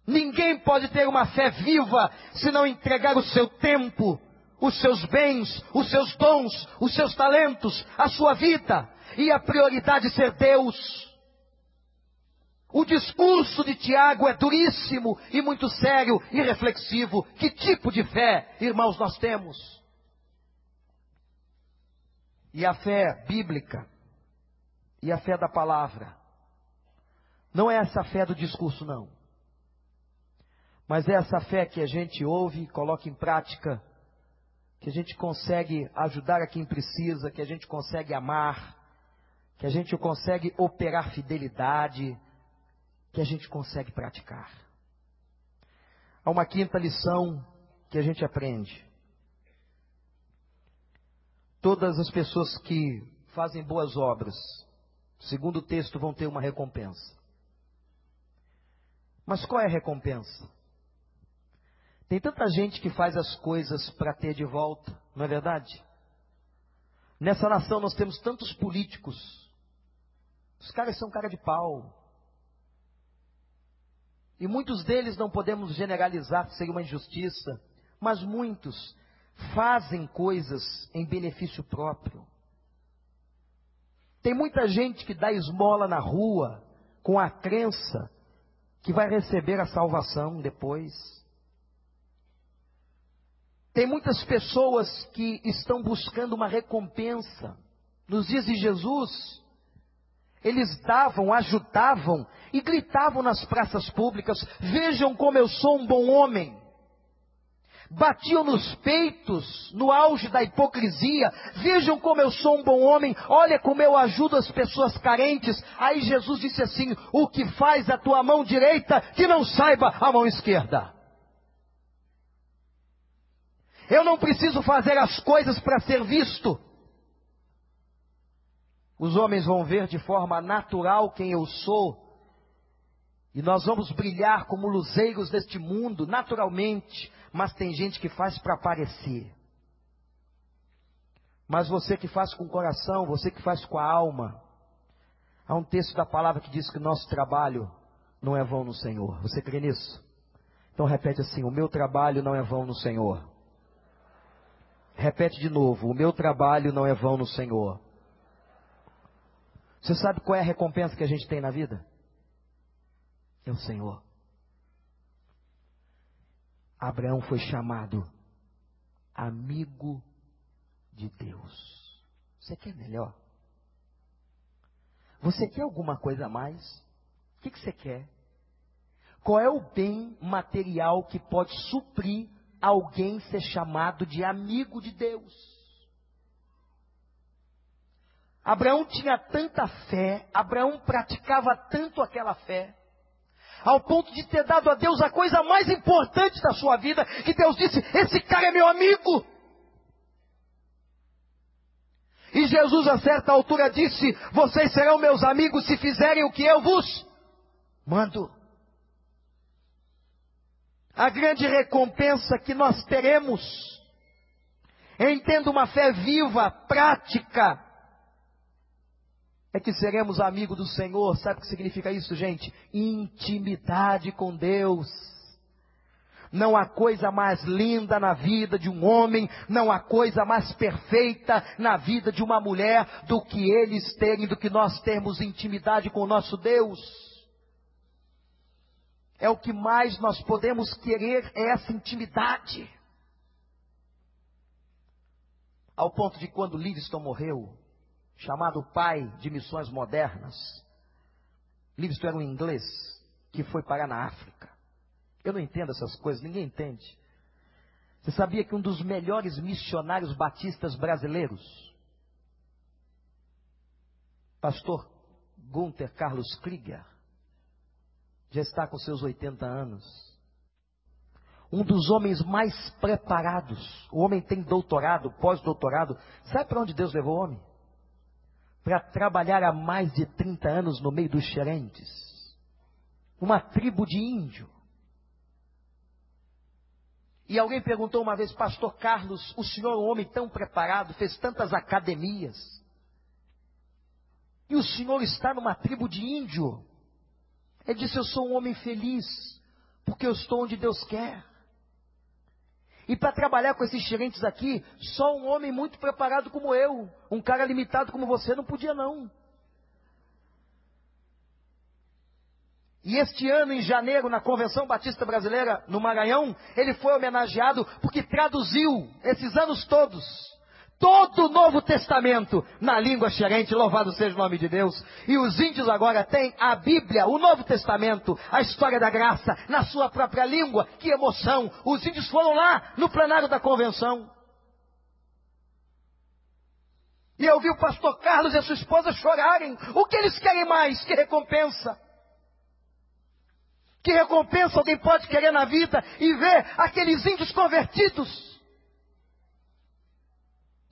Ninguém pode ter uma fé viva se não entregar o seu tempo, os seus bens, os seus dons, os seus talentos, a sua vida e a prioridade ser Deus. O discurso de Tiago é duríssimo e muito sério e reflexivo. Que tipo de fé, irmãos, nós temos? E a fé bíblica e a fé da palavra não é essa fé do discurso, não. Mas é essa fé que a gente ouve, coloca em prática, que a gente consegue ajudar a quem precisa, que a gente consegue amar, que a gente consegue operar fidelidade que a gente consegue praticar. Há uma quinta lição que a gente aprende. Todas as pessoas que fazem boas obras, segundo o texto, vão ter uma recompensa. Mas qual é a recompensa? Tem tanta gente que faz as coisas para ter de volta, não é verdade? Nessa nação nós temos tantos políticos. Os caras são cara de pau. E muitos deles não podemos generalizar, seria uma injustiça, mas muitos fazem coisas em benefício próprio. Tem muita gente que dá esmola na rua com a crença que vai receber a salvação depois. Tem muitas pessoas que estão buscando uma recompensa. Nos dias de Jesus, eles davam, ajudavam e gritavam nas praças públicas: Vejam como eu sou um bom homem. Batiam nos peitos, no auge da hipocrisia. Vejam como eu sou um bom homem. Olha como eu ajudo as pessoas carentes. Aí Jesus disse assim: O que faz a tua mão direita, que não saiba a mão esquerda. Eu não preciso fazer as coisas para ser visto. Os homens vão ver de forma natural quem eu sou. E nós vamos brilhar como luzeiros deste mundo, naturalmente. Mas tem gente que faz para aparecer. Mas você que faz com o coração, você que faz com a alma. Há um texto da palavra que diz que o nosso trabalho não é vão no Senhor. Você crê nisso? Então repete assim: o meu trabalho não é vão no Senhor. Repete de novo: o meu trabalho não é vão no Senhor. Você sabe qual é a recompensa que a gente tem na vida? É o Senhor. Abraão foi chamado amigo de Deus. Você quer melhor? Você quer alguma coisa a mais? O que, que você quer? Qual é o bem material que pode suprir alguém ser chamado de amigo de Deus? Abraão tinha tanta fé, Abraão praticava tanto aquela fé, ao ponto de ter dado a Deus a coisa mais importante da sua vida, que Deus disse: Esse cara é meu amigo. E Jesus, a certa altura, disse: Vocês serão meus amigos se fizerem o que eu vos mando. A grande recompensa que nós teremos em tendo uma fé viva, prática, é que seremos amigos do Senhor. Sabe o que significa isso, gente? Intimidade com Deus. Não há coisa mais linda na vida de um homem, não há coisa mais perfeita na vida de uma mulher do que eles terem, do que nós termos intimidade com o nosso Deus. É o que mais nós podemos querer, é essa intimidade. Ao ponto de quando Livingston morreu, chamado pai de missões modernas. Livingston era um inglês que foi parar na África. Eu não entendo essas coisas, ninguém entende. Você sabia que um dos melhores missionários batistas brasileiros, pastor Gunther Carlos Krieger, já está com seus 80 anos. Um dos homens mais preparados. O homem tem doutorado, pós-doutorado. Sabe para onde Deus levou o homem? para trabalhar há mais de 30 anos no meio dos xerentes. Uma tribo de índio. E alguém perguntou uma vez, Pastor Carlos, o senhor é um homem tão preparado, fez tantas academias. E o senhor está numa tribo de índio. Ele disse: Eu sou um homem feliz, porque eu estou onde Deus quer. E para trabalhar com esses gerentes aqui, só um homem muito preparado como eu, um cara limitado como você, não podia não. E este ano, em janeiro, na Convenção Batista Brasileira, no Maranhão, ele foi homenageado porque traduziu esses anos todos todo o Novo Testamento na língua xerente, louvado seja o nome de Deus. E os índios agora têm a Bíblia, o Novo Testamento, a história da graça, na sua própria língua. Que emoção! Os índios foram lá no plenário da convenção. E eu vi o pastor Carlos e a sua esposa chorarem. O que eles querem mais? Que recompensa? Que recompensa alguém pode querer na vida e ver aqueles índios convertidos?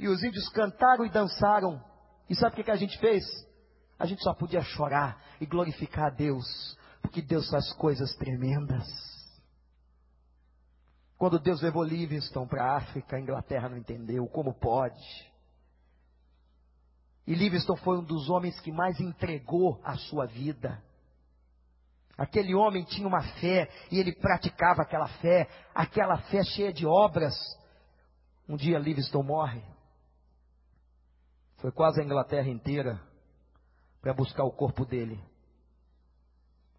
E os índios cantaram e dançaram. E sabe o que, a gente fez? A gente só podia chorar e glorificar a Deus, porque Deus faz coisas tremendas. Quando Deus levou Livingston para a África, a Inglaterra não entendeu como pode. E Livingston foi um dos homens que mais entregou a sua vida. Aquele homem tinha uma fé e ele praticava aquela fé, aquela fé cheia de obras. Um dia Livingston morre. Foi quase a Inglaterra inteira para buscar o corpo dele.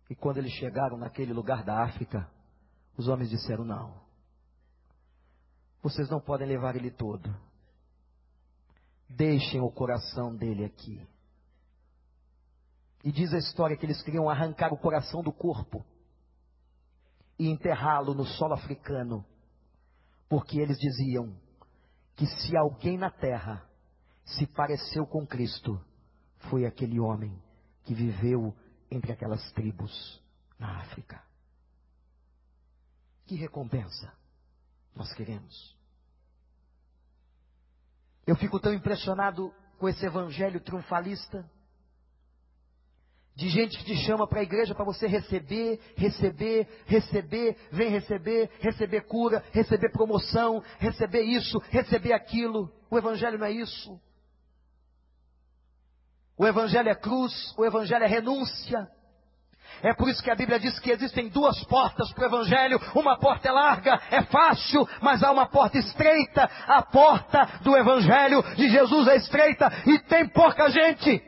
E quando eles chegaram naquele lugar da África, os homens disseram: não. Vocês não podem levar ele todo. Deixem o coração dele aqui. E diz a história que eles queriam arrancar o coração do corpo e enterrá-lo no solo africano, porque eles diziam que se alguém na terra se pareceu com Cristo, foi aquele homem que viveu entre aquelas tribos na África. Que recompensa nós queremos? Eu fico tão impressionado com esse evangelho triunfalista de gente que te chama para a igreja para você receber, receber, receber, vem receber, receber cura, receber promoção, receber isso, receber aquilo. O Evangelho não é isso. O Evangelho é cruz, o Evangelho é renúncia. É por isso que a Bíblia diz que existem duas portas para o Evangelho. Uma porta é larga, é fácil, mas há uma porta estreita. A porta do Evangelho de Jesus é estreita e tem pouca gente.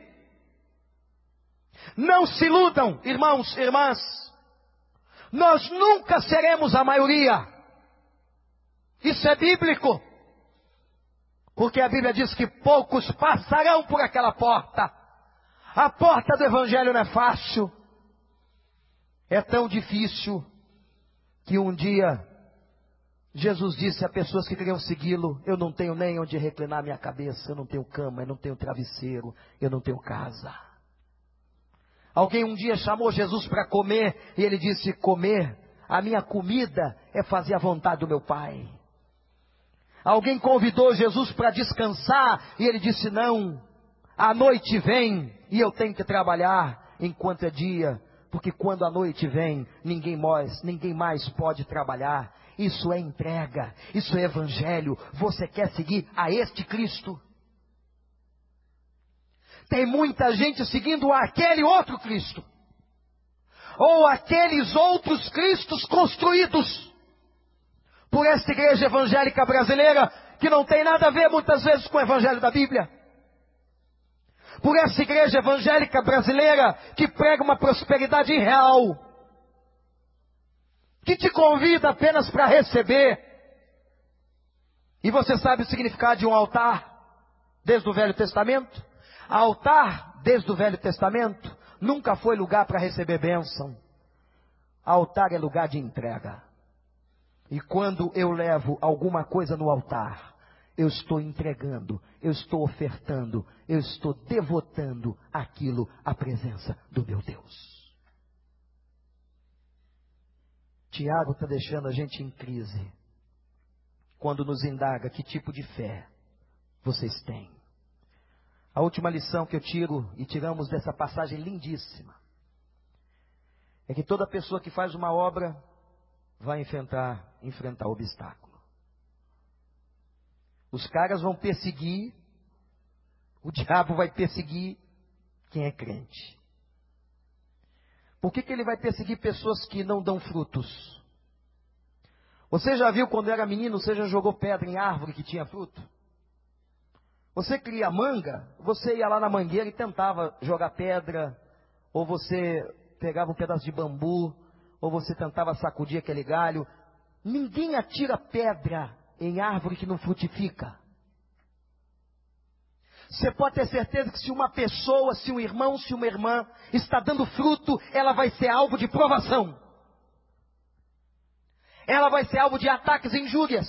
Não se iludam, irmãos irmãs. Nós nunca seremos a maioria. Isso é bíblico. Porque a Bíblia diz que poucos passarão por aquela porta. A porta do Evangelho não é fácil. É tão difícil que um dia Jesus disse a pessoas que queriam segui-lo: Eu não tenho nem onde reclinar minha cabeça, eu não tenho cama, eu não tenho travesseiro, eu não tenho casa. Alguém um dia chamou Jesus para comer e ele disse: Comer, a minha comida é fazer a vontade do meu Pai. Alguém convidou Jesus para descansar e ele disse: Não, a noite vem e eu tenho que trabalhar enquanto é dia, porque quando a noite vem, ninguém mais, ninguém mais pode trabalhar. Isso é entrega, isso é evangelho. Você quer seguir a este Cristo? Tem muita gente seguindo aquele outro Cristo. Ou aqueles outros Cristos construídos por esta igreja evangélica brasileira, que não tem nada a ver muitas vezes com o evangelho da Bíblia. Por essa igreja evangélica brasileira que prega uma prosperidade irreal, que te convida apenas para receber. E você sabe o significado de um altar desde o Velho Testamento? Altar, desde o Velho Testamento, nunca foi lugar para receber bênção. Altar é lugar de entrega. E quando eu levo alguma coisa no altar, eu estou entregando, eu estou ofertando, eu estou devotando aquilo à presença do meu Deus. Tiago está deixando a gente em crise quando nos indaga que tipo de fé vocês têm. A última lição que eu tiro e tiramos dessa passagem lindíssima é que toda pessoa que faz uma obra vai enfrentar, enfrentar obstáculo. Os caras vão perseguir, o diabo vai perseguir quem é crente. Por que, que ele vai perseguir pessoas que não dão frutos? Você já viu quando era menino, você já jogou pedra em árvore que tinha fruto? Você cria manga, você ia lá na mangueira e tentava jogar pedra, ou você pegava um pedaço de bambu, ou você tentava sacudir aquele galho. Ninguém atira pedra em árvore que não frutifica. Você pode ter certeza que se uma pessoa, se um irmão, se uma irmã está dando fruto, ela vai ser alvo de provação. Ela vai ser alvo de ataques e injúrias.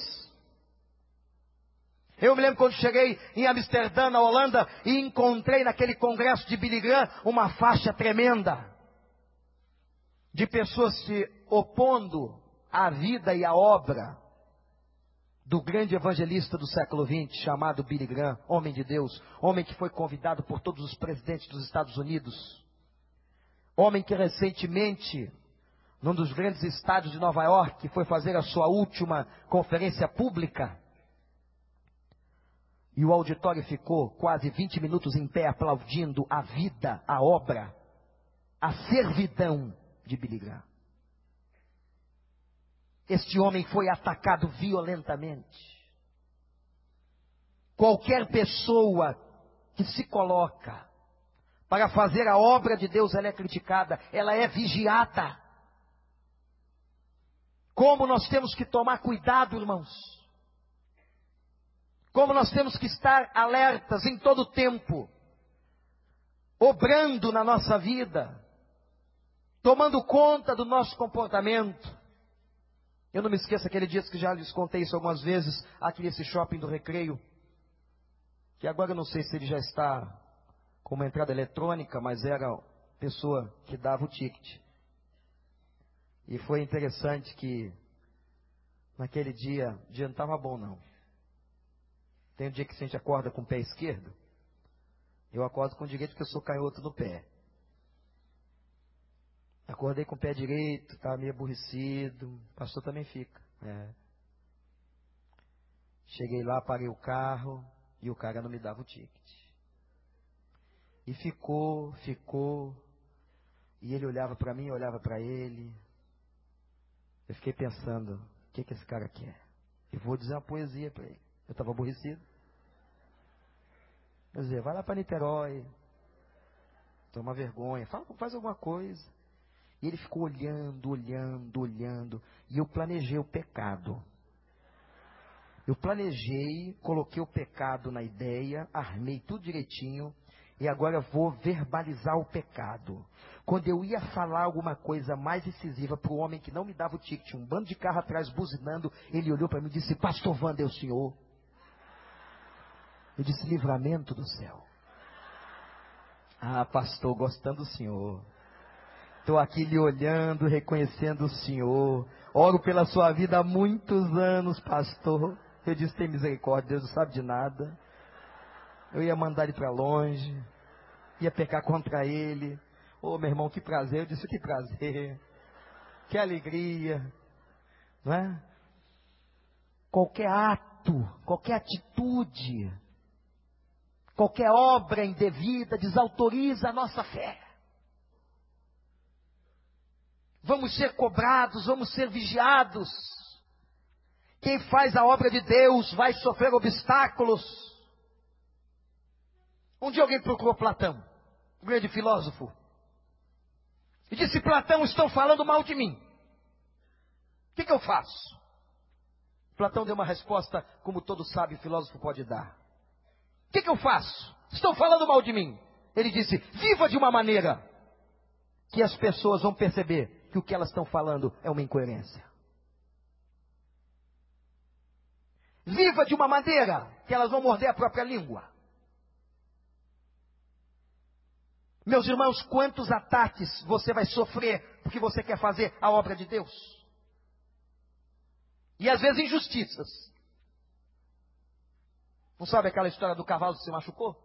Eu me lembro quando cheguei em Amsterdã, na Holanda, e encontrei naquele congresso de Billy Graham uma faixa tremenda de pessoas se opondo à vida e à obra do grande evangelista do século XX, chamado Billy Graham, homem de Deus, homem que foi convidado por todos os presidentes dos Estados Unidos, homem que recentemente, num dos grandes estádios de Nova York, foi fazer a sua última conferência pública, e o auditório ficou quase 20 minutos em pé aplaudindo a vida, a obra, a servidão de Billy Graham. Este homem foi atacado violentamente. Qualquer pessoa que se coloca para fazer a obra de Deus, ela é criticada, ela é vigiada. Como nós temos que tomar cuidado, irmãos como nós temos que estar alertas em todo o tempo, obrando na nossa vida, tomando conta do nosso comportamento. Eu não me esqueço aquele dia que já lhes contei isso algumas vezes, aqui nesse shopping do recreio, que agora eu não sei se ele já está com uma entrada eletrônica, mas era a pessoa que dava o ticket. E foi interessante que naquele dia, dia não estava bom não. Tem um dia que a gente acorda com o pé esquerdo. Eu acordo com o direito porque eu sou canhoto no pé. Acordei com o pé direito, estava meio aborrecido. O pastor também fica. É. Cheguei lá, parei o carro e o cara não me dava o ticket. E ficou, ficou. E ele olhava para mim, olhava para ele. Eu fiquei pensando, o que, que esse cara quer? Eu vou dizer uma poesia para ele. Eu estava aborrecido. Quer dizer, vai lá para Niterói. Toma vergonha. Fala, faz alguma coisa. Ele ficou olhando, olhando, olhando. E eu planejei o pecado. Eu planejei, coloquei o pecado na ideia, armei tudo direitinho. E agora vou verbalizar o pecado. Quando eu ia falar alguma coisa mais incisiva para o homem que não me dava o ticket, um bando de carro atrás buzinando, ele olhou para mim e disse: Pastor Wanda, é o senhor. Eu disse: Livramento do céu. Ah, pastor, gostando do senhor. Estou aqui lhe olhando, reconhecendo o senhor. Oro pela sua vida há muitos anos, pastor. Eu disse: Tem misericórdia, Deus não sabe de nada. Eu ia mandar ele para longe, ia pecar contra ele. Ô oh, meu irmão, que prazer. Eu disse: Que prazer, que alegria, não é? Qualquer ato, qualquer atitude Qualquer obra indevida desautoriza a nossa fé. Vamos ser cobrados, vamos ser vigiados. Quem faz a obra de Deus vai sofrer obstáculos. Um dia alguém procurou Platão, um grande filósofo, e disse: Platão, estão falando mal de mim. O que, que eu faço? Platão deu uma resposta, como todo sábio filósofo pode dar que, que eu faço? Estão falando mal de mim. Ele disse: viva de uma maneira que as pessoas vão perceber que o que elas estão falando é uma incoerência. Viva de uma maneira que elas vão morder a própria língua. Meus irmãos, quantos ataques você vai sofrer porque você quer fazer a obra de Deus? E às vezes injustiças. Não sabe aquela história do cavalo que se machucou?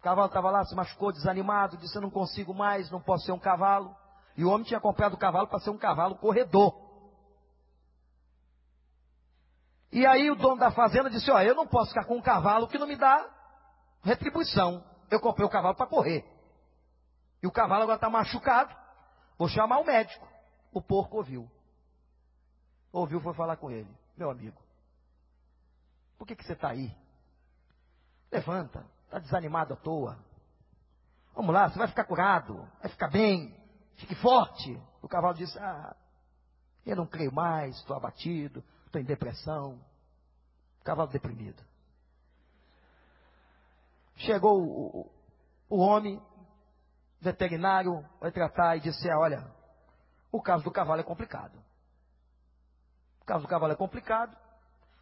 O cavalo estava lá, se machucou, desanimado, disse: Eu não consigo mais, não posso ser um cavalo. E o homem tinha comprado o cavalo para ser um cavalo corredor. E aí o dono da fazenda disse: Olha, eu não posso ficar com um cavalo que não me dá retribuição. Eu comprei o cavalo para correr. E o cavalo agora está machucado. Vou chamar o médico. O porco ouviu. Ouviu, foi falar com ele. Meu amigo, por que, que você está aí? Levanta, está desanimado à toa. Vamos lá, você vai ficar curado, vai ficar bem, fique forte. O cavalo disse: Ah, eu não creio mais, estou abatido, estou em depressão. O cavalo deprimido. Chegou o, o, homem, veterinário, vai tratar e disse: Olha, o caso do cavalo é complicado. O caso do cavalo é complicado.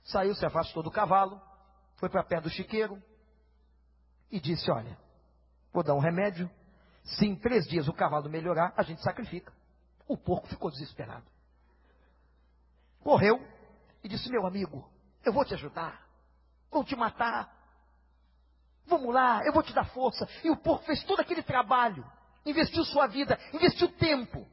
Saiu, se afastou do cavalo, foi para perto do chiqueiro e disse: Olha, vou dar um remédio. Se em três dias o cavalo melhorar, a gente sacrifica. O porco ficou desesperado. Correu e disse: Meu amigo, eu vou te ajudar. Vou te matar. Vamos lá, eu vou te dar força. E o porco fez todo aquele trabalho. Investiu sua vida, investiu tempo.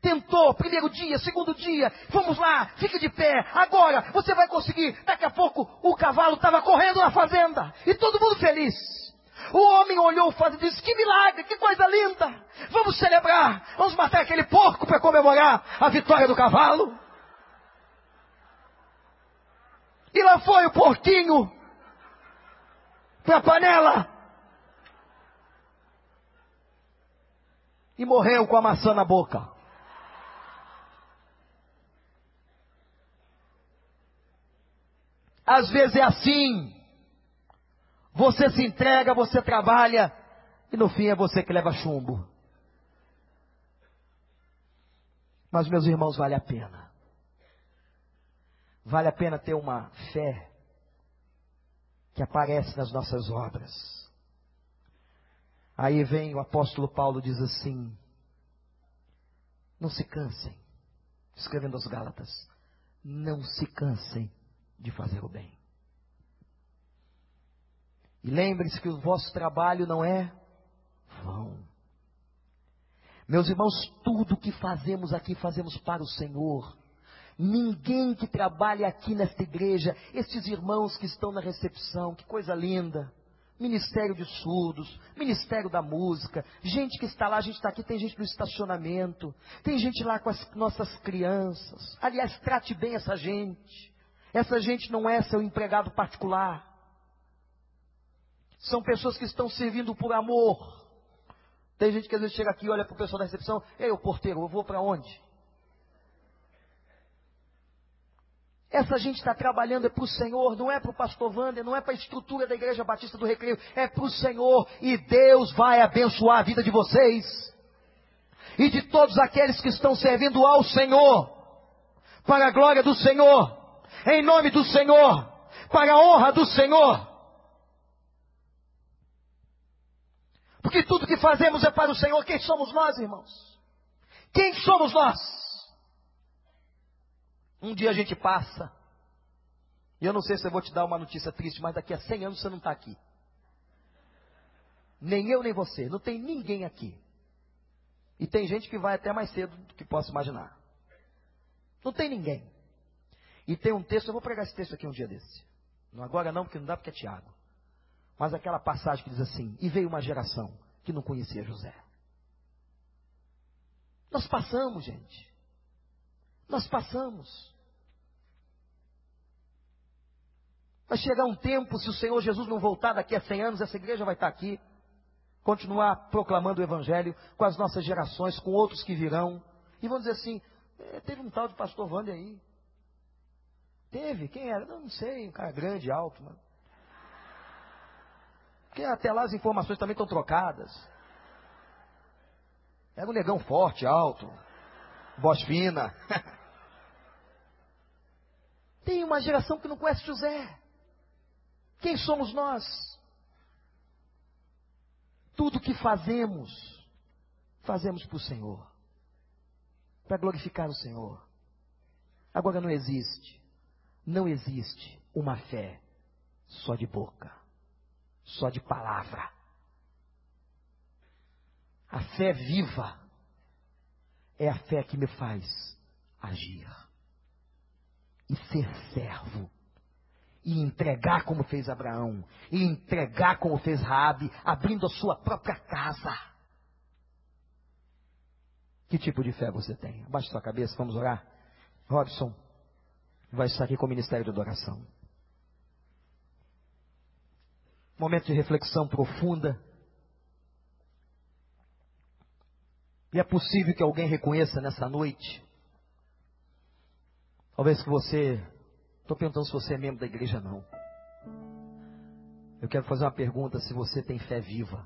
Tentou, primeiro dia, segundo dia, vamos lá, fique de pé, agora você vai conseguir. Daqui a pouco o cavalo estava correndo na fazenda e todo mundo feliz. O homem olhou o e disse: Que milagre, que coisa linda! Vamos celebrar, vamos matar aquele porco para comemorar a vitória do cavalo. E lá foi o porquinho para a panela. E morreu com a maçã na boca. Às vezes é assim. Você se entrega, você trabalha, e no fim é você que leva chumbo. Mas, meus irmãos, vale a pena. Vale a pena ter uma fé que aparece nas nossas obras. Aí vem o apóstolo Paulo diz assim: Não se cansem, escrevendo aos Gálatas, não se cansem de fazer o bem. E lembre-se que o vosso trabalho não é vão. Meus irmãos, tudo que fazemos aqui fazemos para o Senhor. Ninguém que trabalha aqui nesta igreja, estes irmãos que estão na recepção, que coisa linda. Ministério de Surdos, Ministério da Música, gente que está lá, a gente está aqui, tem gente no estacionamento, tem gente lá com as nossas crianças. Aliás, trate bem essa gente. Essa gente não é seu empregado particular. São pessoas que estão servindo por amor. Tem gente que às vezes chega aqui olha para o pessoal da recepção, ei, o porteiro, eu vou para onde? Essa gente está trabalhando é para o Senhor, não é para o pastor Wander, não é para a estrutura da Igreja Batista do Recreio, é para o Senhor e Deus vai abençoar a vida de vocês e de todos aqueles que estão servindo ao Senhor, para a glória do Senhor, em nome do Senhor, para a honra do Senhor. Porque tudo que fazemos é para o Senhor. Quem somos nós, irmãos? Quem somos nós? Um dia a gente passa. E eu não sei se eu vou te dar uma notícia triste, mas daqui a 100 anos você não está aqui. Nem eu, nem você. Não tem ninguém aqui. E tem gente que vai até mais cedo do que posso imaginar. Não tem ninguém. E tem um texto, eu vou pregar esse texto aqui um dia desse. Não agora não, porque não dá porque é Tiago. Mas aquela passagem que diz assim: E veio uma geração que não conhecia José. Nós passamos, gente. Nós passamos. Vai chegar um tempo, se o Senhor Jesus não voltar daqui a 100 anos, essa igreja vai estar aqui, continuar proclamando o Evangelho com as nossas gerações, com outros que virão, e vão dizer assim: é, teve um tal de pastor Wander aí. Teve? Quem era? Não, não sei, um cara grande, alto, mano. Porque até lá as informações também estão trocadas. Era um negão forte, alto, voz fina. Tem uma geração que não conhece José. Quem somos nós? Tudo que fazemos, fazemos para o Senhor, para glorificar o Senhor. Agora não existe, não existe uma fé só de boca, só de palavra. A fé viva é a fé que me faz agir e ser servo e entregar como fez Abraão, e entregar como fez Rabi, abrindo a sua própria casa. Que tipo de fé você tem? Abaixe sua cabeça, vamos orar. Robson vai estar aqui com o ministério de adoração. Momento de reflexão profunda. E é possível que alguém reconheça nessa noite. Talvez que você Estou perguntando se você é membro da igreja, não. Eu quero fazer uma pergunta se você tem fé viva.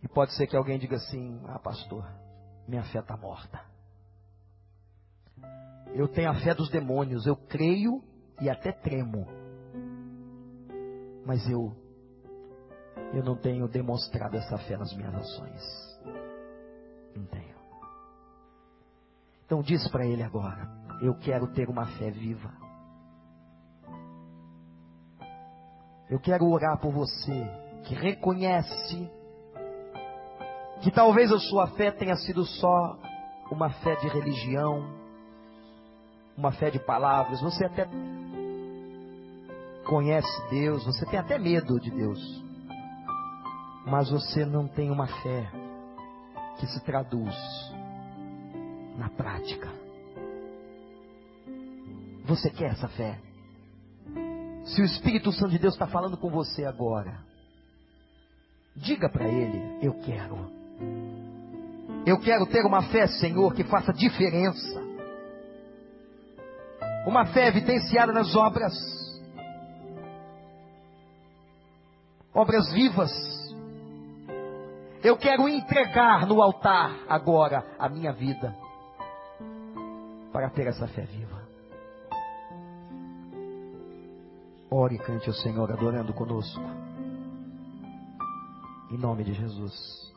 E pode ser que alguém diga assim: Ah, pastor, minha fé está morta. Eu tenho a fé dos demônios, eu creio e até tremo. Mas eu eu não tenho demonstrado essa fé nas minhas ações. Não tenho. Então diz para ele agora: eu quero ter uma fé viva. Eu quero orar por você que reconhece que talvez a sua fé tenha sido só uma fé de religião, uma fé de palavras. Você até conhece Deus, você tem até medo de Deus, mas você não tem uma fé que se traduz na prática. Você quer essa fé? Se o Espírito Santo de Deus está falando com você agora, diga para Ele: Eu quero. Eu quero ter uma fé, Senhor, que faça diferença. Uma fé evidenciada nas obras. Obras vivas. Eu quero entregar no altar agora a minha vida para ter essa fé viva. Ore e cante o Senhor adorando conosco. Em nome de Jesus.